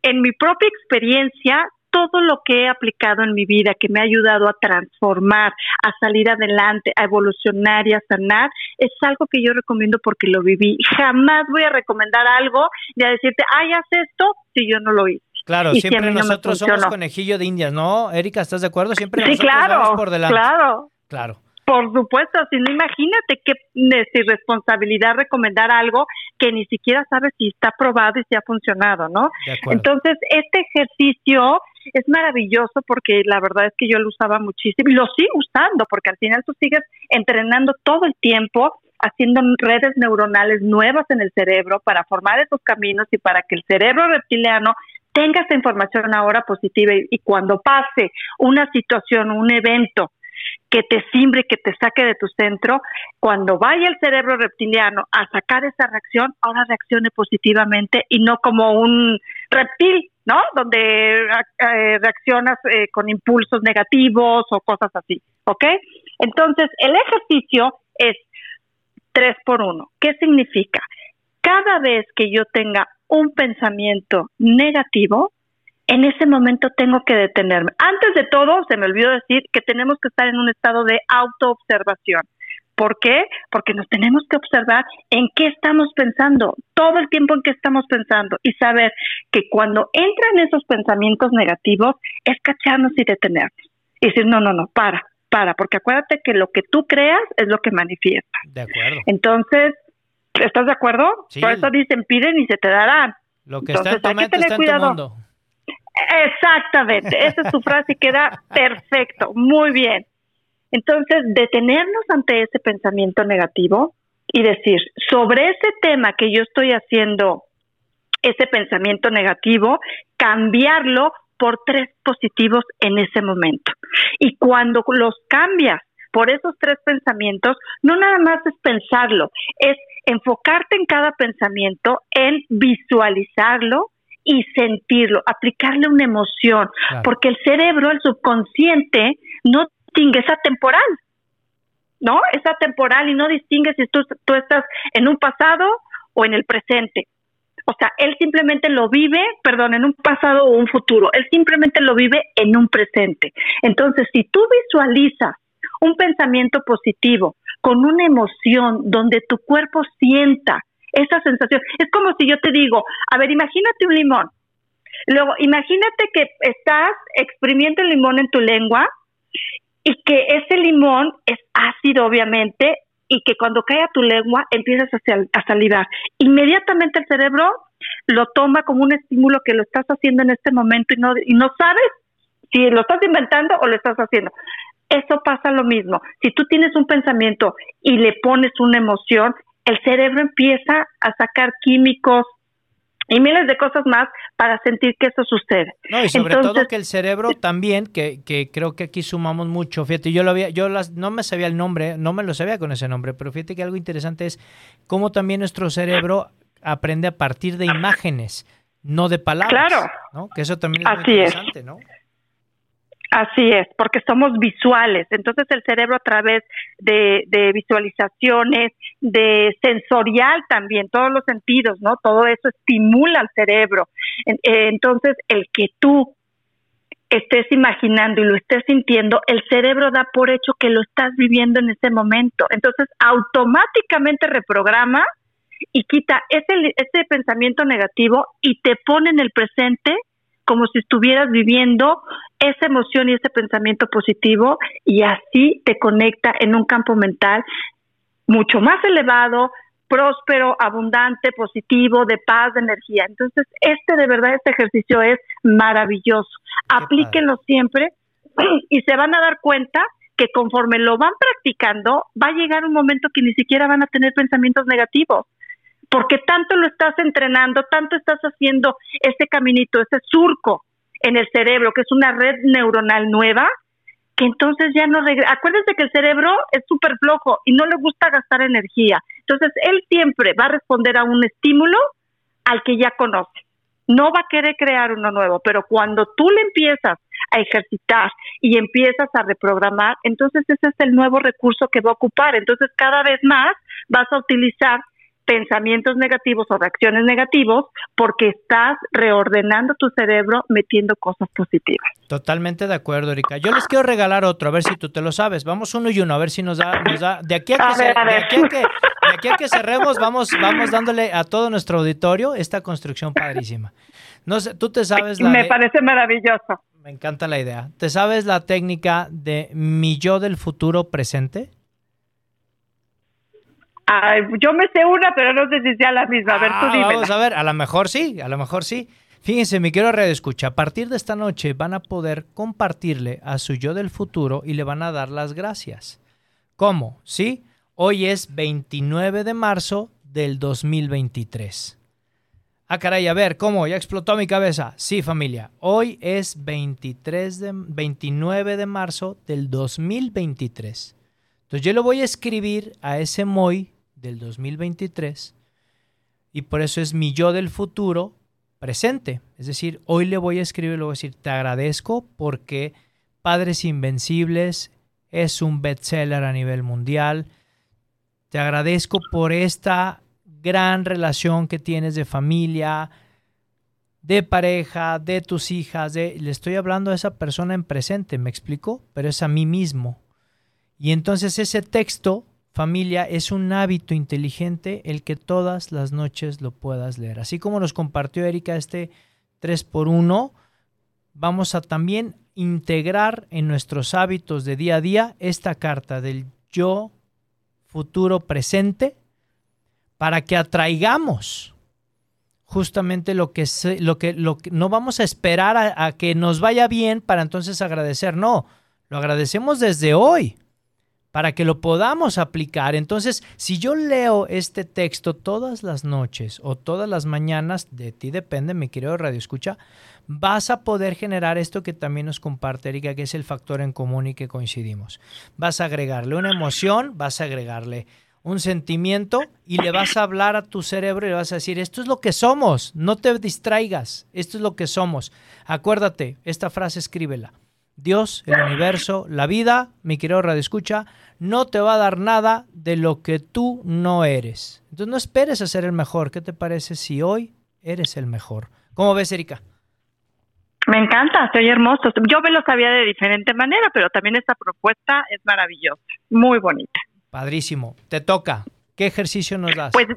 en mi propia experiencia, todo lo que he aplicado en mi vida, que me ha ayudado a transformar, a salir adelante, a evolucionar y a sanar, es algo que yo recomiendo porque lo viví. Jamás voy a recomendar algo y a decirte, ay, haz esto si yo no lo hice. Claro, siempre nosotros somos conejillo de indias, ¿no? Erika, ¿estás de acuerdo? Siempre sí, claro, por delante. Claro. Claro. Por supuesto, si no imagínate qué irresponsabilidad recomendar algo que ni siquiera sabes si está probado y si ha funcionado, ¿no? Entonces, este ejercicio es maravilloso porque la verdad es que yo lo usaba muchísimo y lo sigo usando porque al final tú sigues entrenando todo el tiempo haciendo redes neuronales nuevas en el cerebro para formar esos caminos y para que el cerebro reptiliano tenga esa información ahora positiva y, cuando pase una situación, un evento que te simbre, que te saque de tu centro, cuando vaya el cerebro reptiliano a sacar esa reacción, ahora reaccione positivamente y no como un reptil, ¿no? Donde eh, reaccionas eh, con impulsos negativos o cosas así, ¿ok? Entonces, el ejercicio es tres por uno. ¿Qué significa? Cada vez que yo tenga un pensamiento negativo, en ese momento tengo que detenerme. Antes de todo, se me olvidó decir que tenemos que estar en un estado de autoobservación. ¿Por qué? Porque nos tenemos que observar en qué estamos pensando, todo el tiempo en qué estamos pensando y saber que cuando entran esos pensamientos negativos es cacharnos y detenernos. Y decir, no, no, no, para, dispara, porque acuérdate que lo que tú creas es lo que manifiesta. De acuerdo. Entonces, ¿estás de acuerdo? Sí. Por eso dicen, piden y se te darán. Lo que Entonces, está en tu hay que mente tener está en tu cuidado. mundo. Exactamente, esa es tu frase y queda [laughs] perfecto, muy bien. Entonces, detenernos ante ese pensamiento negativo y decir, sobre ese tema que yo estoy haciendo, ese pensamiento negativo, cambiarlo por tres positivos en ese momento. Y cuando los cambias por esos tres pensamientos, no nada más es pensarlo, es enfocarte en cada pensamiento, en visualizarlo y sentirlo, aplicarle una emoción, Claro. porque el cerebro, el subconsciente, no distingue, es atemporal, ¿no? Es atemporal y no distingue si tú, tú estás en un pasado o en el presente. O sea, él simplemente lo vive, perdón, en un pasado o un futuro, él simplemente lo vive en un presente. Entonces, si tú visualizas un pensamiento positivo con una emoción donde tu cuerpo sienta esa sensación, es como si yo te digo, a ver, imagínate un limón. Luego, imagínate que estás exprimiendo el limón en tu lengua y que ese limón es ácido, obviamente, y que cuando cae a tu lengua empiezas a, sal- a salivar. Inmediatamente el cerebro lo toma como un estímulo que lo estás haciendo en este momento y no, y no sabes si lo estás inventando o lo estás haciendo. Eso pasa lo mismo. Si tú tienes un pensamiento y le pones una emoción, el cerebro empieza a sacar químicos y miles de cosas más para sentir que eso sucede. No, y sobre Entonces- todo que el cerebro también, que, que creo que aquí sumamos mucho, fíjate, yo lo había, yo las, no me sabía el nombre, no me lo sabía con ese nombre, pero fíjate que algo interesante es cómo también nuestro cerebro aprende a partir de imágenes, no de palabras. Claro. ¿no? Que eso también es muy Así es. interesante, ¿no? Así es, porque somos visuales. Entonces el cerebro a través de, de visualizaciones, de sensorial también, todos los sentidos, ¿no? Todo eso estimula al cerebro. Eh, Entonces el que tú estés imaginando y lo estés sintiendo, el cerebro da por hecho que lo estás viviendo en ese momento. Entonces automáticamente reprograma y quita ese, ese pensamiento negativo y te pone en el presente como si estuvieras viviendo esa emoción y ese pensamiento positivo y así te conecta en un campo mental mucho más elevado, próspero, abundante, positivo, de paz, de energía. Entonces, este de verdad, este ejercicio es maravilloso. Aplíquenlo siempre [clears throat] y se van a dar cuenta que conforme lo van practicando, va a llegar un momento que ni siquiera van a tener pensamientos negativos porque tanto lo estás entrenando, tanto estás haciendo ese caminito, ese surco en el cerebro, que es una red neuronal nueva, que entonces ya no regresa. Acuérdense que el cerebro es súper flojo y no le gusta gastar energía. Entonces, él siempre va a responder a un estímulo al que ya conoce. No va a querer crear uno nuevo, pero cuando tú le empiezas a ejercitar y empiezas a reprogramar, entonces ese es el nuevo recurso que va a ocupar. Entonces, cada vez más vas a utilizar pensamientos negativos o reacciones negativos porque estás reordenando tu cerebro metiendo cosas positivas. Totalmente de acuerdo, Erika. Yo les quiero regalar otro, a ver si tú te lo sabes. Vamos uno y uno, a ver si nos da, nos da. De aquí a que, A ce- ver, a de ver. aquí a que, de aquí a que cerremos, vamos, vamos dándole a todo nuestro auditorio esta construcción padrísima. No sé, tú te sabes la Me de- parece maravilloso. me encanta la idea. ¿Te sabes la técnica de mi yo del futuro presente? Ay, yo me sé una, pero no sé si sea la misma. A ver, tú Ah, dímela. Vamos a ver, a lo mejor sí, a lo mejor sí. Fíjense, mi quiero red escucha. A partir de esta noche van a poder compartirle a su yo del futuro y le van a dar las gracias. ¿Cómo? ¿Sí? Hoy es 29 de marzo del 2023. Ah, caray, a ver, ¿cómo? Ya explotó mi cabeza. Sí, familia. Hoy es 23 de, 29 de marzo del 2023. Entonces yo le voy a escribir a ese Moy del 2023 y por eso es mi yo del futuro presente. Es decir, hoy le voy a escribir, le voy a decir, te agradezco porque Padres Invencibles es un bestseller a nivel mundial. Te agradezco por esta gran relación que tienes de familia, de pareja, de tus hijas. Le estoy hablando a esa persona en presente, ¿me explico? Pero es a mí mismo. Y entonces ese texto, familia, es un hábito inteligente el que todas las noches lo puedas leer. Así como nos compartió Erika este 3x1, vamos a también integrar en nuestros hábitos de día a día esta carta del yo futuro presente para que atraigamos justamente lo que, lo que, no vamos a esperar a, que nos vaya bien para entonces agradecer, no, lo agradecemos desde hoy para que lo podamos aplicar. Entonces, si yo leo este texto todas las noches o todas las mañanas, de ti depende, mi querido Radio Escucha, vas a poder generar esto que también nos comparte Erika, que es el factor en común y que coincidimos. Vas a agregarle una emoción, vas a agregarle un sentimiento y le vas a hablar a tu cerebro y le vas a decir, esto es lo que somos, no te distraigas, esto es lo que somos. Acuérdate, esta frase escríbela. Dios, el universo, la vida, mi querido Radio Escucha, no te va a dar nada de lo que tú no eres. Entonces no esperes a ser el mejor. ¿Qué te parece si hoy eres el mejor? ¿Cómo ves, Erika? Me encanta, estoy hermoso. Yo me lo sabía de diferente manera, pero también esta propuesta es maravillosa, muy bonita. Padrísimo. Te toca. ¿Qué ejercicio nos das? Pues,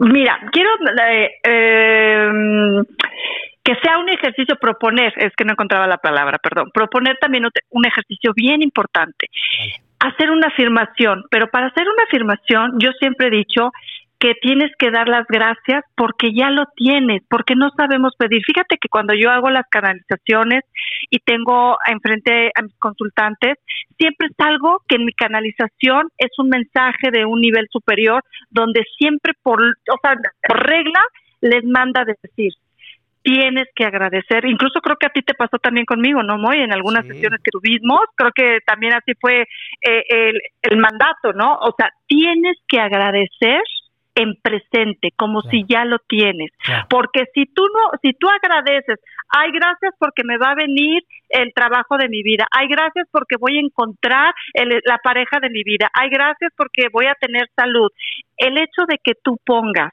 mira, quiero eh, eh, que sea un ejercicio proponer, es que no encontraba la palabra, perdón, proponer también un ejercicio bien importante. Vale. Hacer una afirmación, pero para hacer una afirmación yo siempre he dicho que tienes que dar las gracias porque ya lo tienes, porque no sabemos pedir. Fíjate que cuando yo hago las canalizaciones y tengo enfrente a mis consultantes, siempre es algo que en mi canalización es un mensaje de un nivel superior donde siempre por, o sea, por regla les manda decir, tienes que agradecer. Incluso creo que a ti te pasó también conmigo, ¿no, Moy? En algunas sí. sesiones que tuvimos, creo que también así fue eh, el, el, mandato, ¿no? O sea, tienes que agradecer en presente, como claro. si ya lo tienes. Claro. Porque si tú no, si tú agradeces, ay, gracias porque me va a venir el trabajo de mi vida, ay, gracias porque voy a encontrar el, la pareja de mi vida, ay, gracias porque voy a tener salud. El hecho de que tú pongas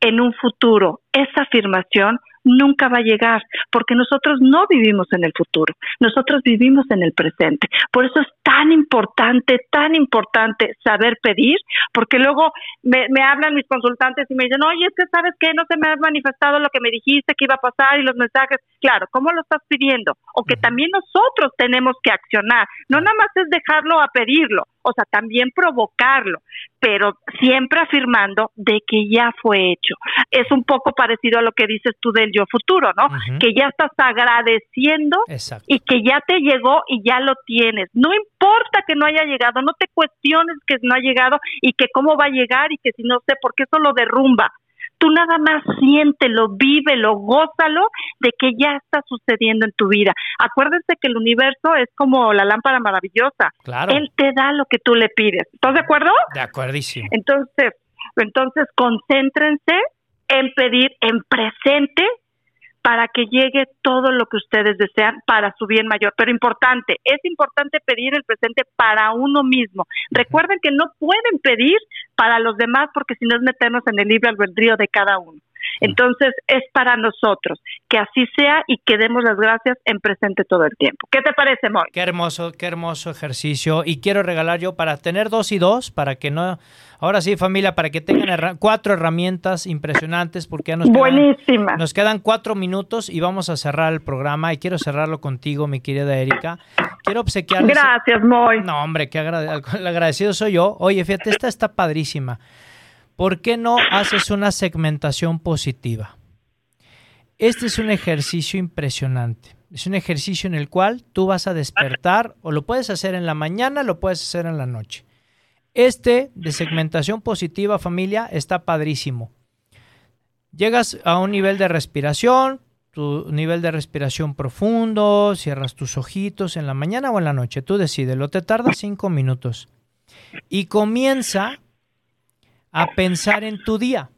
en un futuro esa afirmación nunca va a llegar, porque nosotros no vivimos en el futuro, nosotros vivimos en el presente. Por eso es tan importante, tan importante saber pedir, porque luego me, me hablan mis consultantes y me dicen, oye, es que sabes que no se me ha manifestado lo que me dijiste que iba a pasar y los mensajes. Claro, ¿cómo lo estás pidiendo? O que también nosotros tenemos que accionar, no nada más es dejarlo a pedirlo, o sea, también provocarlo, pero siempre afirmando de que ya fue hecho. Es un poco parecido a lo que dices tú del yo futuro, ¿no? Uh -huh. Que ya estás agradeciendo Exacto. y que ya te llegó y ya lo tienes. No importa que no haya llegado, no te cuestiones que no ha llegado y que cómo va a llegar y que si no sé, porque eso lo derrumba tú nada más siéntelo, vívelo, gózalo de que ya está sucediendo en tu vida. Acuérdense que el universo es como la lámpara maravillosa. Claro. Él te da lo que tú le pides. ¿Estás de acuerdo? De acuerdísimo. Entonces, entonces concéntrense en pedir en presente para que llegue todo lo que ustedes desean para su bien mayor. Pero importante, es importante pedir el presente para uno mismo. Recuerden que no pueden pedir para los demás porque si no es meternos en el libre albedrío de cada uno. Entonces es para nosotros que así sea y que demos las gracias en presente todo el tiempo. ¿Qué te parece, Moy? Qué hermoso, qué hermoso ejercicio. Y quiero regalar yo para tener dos y dos, para que no, ahora sí familia, para que tengan herra cuatro herramientas impresionantes, porque ya nos quedan, nos quedan cuatro minutos y vamos a cerrar el programa. Y quiero cerrarlo contigo, mi querida Erika. Quiero obsequiarles. Gracias, Moy. No, hombre, qué agrade [laughs] el agradecido soy yo. Oye, fíjate, esta está padrísima. ¿Por qué no haces una segmentación positiva? Este es un ejercicio impresionante. Es un ejercicio en el cual tú vas a despertar o lo puedes hacer en la mañana, lo puedes hacer en la noche. Este de segmentación positiva, familia, está padrísimo. Llegas a un nivel de respiración, tu nivel de respiración profundo, cierras tus ojitos en la mañana o en la noche, tú decides, lo te tarda cinco minutos. Y comienza a pensar en tu día.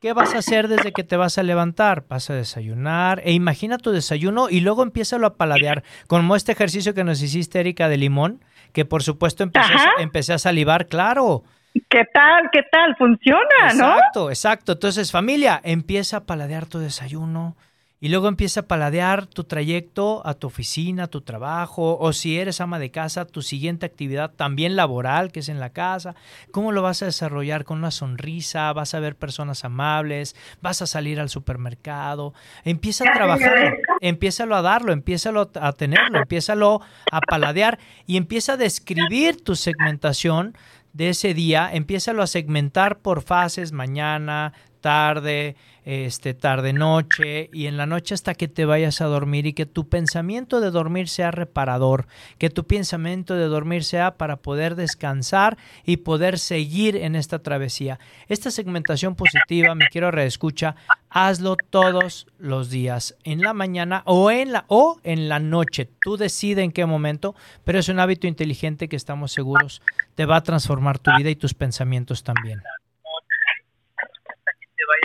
¿Qué vas a hacer desde que te vas a levantar? Vas a desayunar e imagina tu desayuno y luego empieza a paladear, como este ejercicio que nos hiciste, Erika, de limón, que por supuesto empecé, a, empecé a salivar, claro. ¿Qué tal? ¿Qué tal? Funciona, exacto, ¿no? Exacto, exacto. Entonces, familia, empieza a paladear tu desayuno y luego empieza a paladear tu trayecto a tu oficina, a tu trabajo, o si eres ama de casa, tu siguiente actividad también laboral, que es en la casa. ¿Cómo lo vas a desarrollar con una sonrisa? ¿Vas a ver personas amables? ¿Vas a salir al supermercado? Empieza a trabajarlo, empiézalo a darlo, empiézalo a tenerlo, empiézalo a paladear y empieza a describir tu segmentación de ese día, empiézalo a segmentar por fases, mañana, tarde, este, tarde noche y en la noche hasta que te vayas a dormir y que tu pensamiento de dormir sea reparador, que tu pensamiento de dormir sea para poder descansar y poder seguir en esta travesía. Esta segmentación positiva, me quiero reescucha, hazlo todos los días, en la mañana o en la o en la noche. Tú decides en qué momento, pero es un hábito inteligente que estamos seguros te va a transformar tu vida y tus pensamientos también.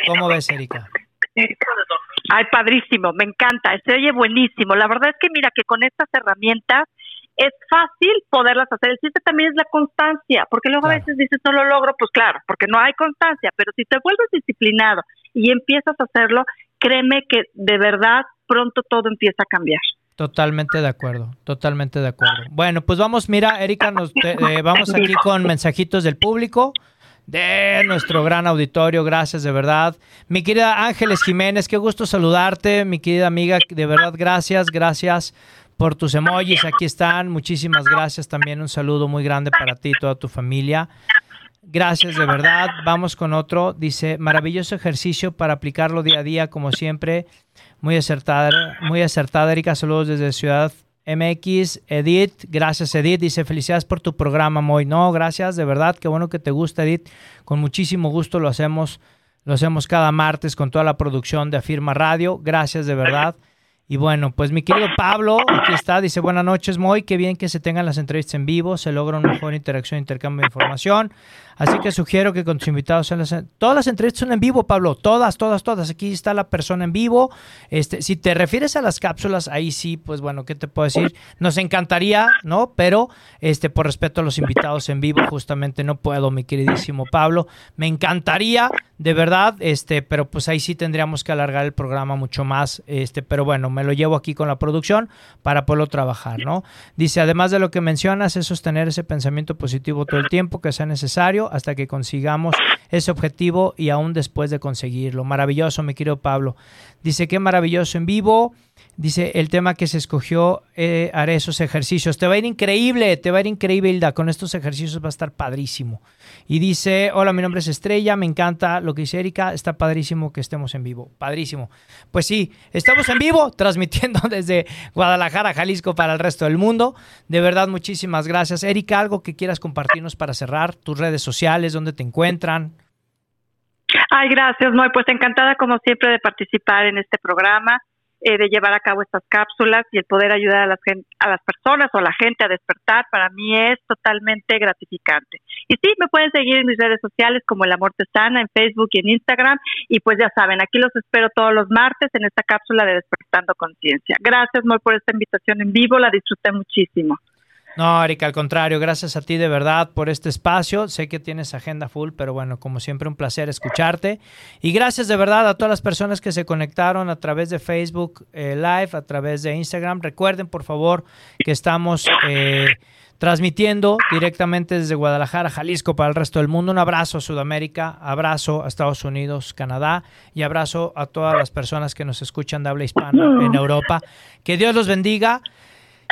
¿Cómo ves, Erika? Ay, padrísimo, me encanta, se oye buenísimo. La verdad es que mira que con estas herramientas es fácil poderlas hacer. El chiste también es la constancia, porque luego a veces dices no lo logro, pues claro, porque no hay constancia, pero si te vuelves disciplinado y empiezas a hacerlo, créeme que de verdad pronto todo empieza a cambiar. Totalmente de acuerdo, totalmente de acuerdo. Bueno, pues vamos, mira, Erika, nos eh, vamos aquí con mensajitos del público de nuestro gran auditorio. Gracias, de verdad. Mi querida Ángeles Jiménez, qué gusto saludarte. Mi querida amiga, de verdad, gracias, gracias por tus emojis. Aquí están. Muchísimas gracias también. Un saludo muy grande para ti y toda tu familia. Gracias, de verdad. Vamos con otro. Dice, maravilloso ejercicio para aplicarlo día a día, como siempre. Muy acertada, muy acertada, Erika. Saludos desde Ciudad MX, Edith, gracias Edith, dice felicidades por tu programa, Moy. No, gracias, de verdad, qué bueno que te gusta, Edith. Con muchísimo gusto lo hacemos, lo hacemos cada martes con toda la producción de Afirma Radio. Gracias, de verdad. Y bueno, pues mi querido Pablo, aquí está, dice buenas noches, Moy, qué bien que se tengan las entrevistas en vivo, se logra una mejor interacción e intercambio de información. Así que sugiero que con tus invitados sean las, todas las entrevistas son en vivo, Pablo, todas, todas, todas. Aquí está la persona en vivo. Este, si te refieres a las cápsulas, ahí sí, pues bueno, ¿qué te puedo decir? Nos encantaría, ¿no? Pero este, por respeto a los invitados en vivo, justamente no puedo, mi queridísimo Pablo. Me encantaría, de verdad, este, pero pues ahí sí tendríamos que alargar el programa mucho más. Este, pero bueno, me lo llevo aquí con la producción para poderlo trabajar, ¿no? Dice, además de lo que mencionas, es sostener ese pensamiento positivo todo el tiempo que sea necesario hasta que consigamos ese objetivo y aún después de conseguirlo. Maravilloso, mi querido Pablo. Dice, qué maravilloso en vivo. Dice, el tema que se escogió, eh, haré esos ejercicios. Te va a ir increíble, te va a ir increíble, Hilda. Con estos ejercicios va a estar padrísimo. Y dice, hola, mi nombre es Estrella, me encanta lo que dice Erika, está padrísimo que estemos en vivo. Padrísimo. Pues sí, estamos en vivo, [laughs] transmitiendo desde Guadalajara, Jalisco, para el resto del mundo. De verdad, muchísimas gracias. Erika, algo que quieras compartirnos para cerrar, tus redes sociales, dónde te encuentran. Ay, gracias, Noy. Pues encantada, como siempre, de participar en este programa, eh, de llevar a cabo estas cápsulas y el poder ayudar a las, a las personas o a la gente a despertar, para mí es totalmente gratificante. Y sí, me pueden seguir en mis redes sociales como El Amor Sana, en Facebook y en Instagram. Y pues ya saben, aquí los espero todos los martes en esta cápsula de Despertando Conciencia. Gracias, Noy, por esta invitación en vivo. La disfruté muchísimo. No, Erika, al contrario, gracias a ti de verdad por este espacio. Sé que tienes agenda full, pero bueno, como siempre, un placer escucharte. Y gracias de verdad a todas las personas que se conectaron a través de Facebook eh, Live, a través de Instagram. Recuerden, por favor, que estamos eh, transmitiendo directamente desde Guadalajara, Jalisco, para el resto del mundo. Un abrazo a Sudamérica, abrazo a Estados Unidos, Canadá y abrazo a todas las personas que nos escuchan de habla hispana en Europa. Que Dios los bendiga.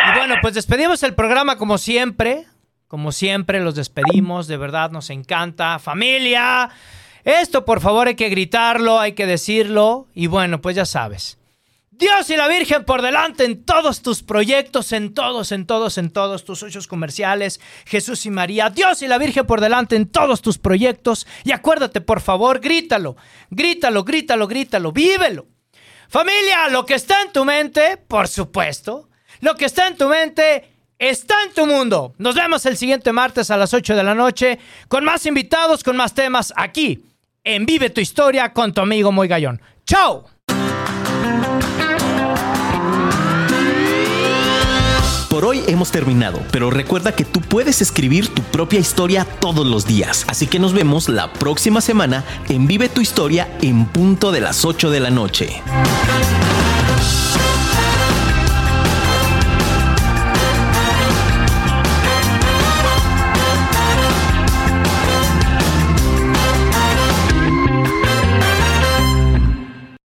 Y bueno, pues despedimos el programa como siempre. Como siempre, los despedimos. De verdad, nos encanta. Familia. Esto, por favor, hay que gritarlo, hay que decirlo. Y bueno, pues ya sabes. Dios y la Virgen por delante en todos tus proyectos, en todos, en todos, en todos tus socios comerciales. Jesús y María. Dios y la Virgen por delante en todos tus proyectos. Y acuérdate, por favor, grítalo. Grítalo, grítalo, grítalo. Vívelo. Familia, lo que está en tu mente, por supuesto, lo que está en tu mente está en tu mundo. Nos vemos el siguiente martes a las 8 de la noche con más invitados, con más temas aquí en Vive tu Historia con tu amigo Muy Gallón. ¡Chao! Por hoy hemos terminado, pero recuerda que tú puedes escribir tu propia historia todos los días. Así que nos vemos la próxima semana en Vive tu Historia en punto de las 8 de la noche.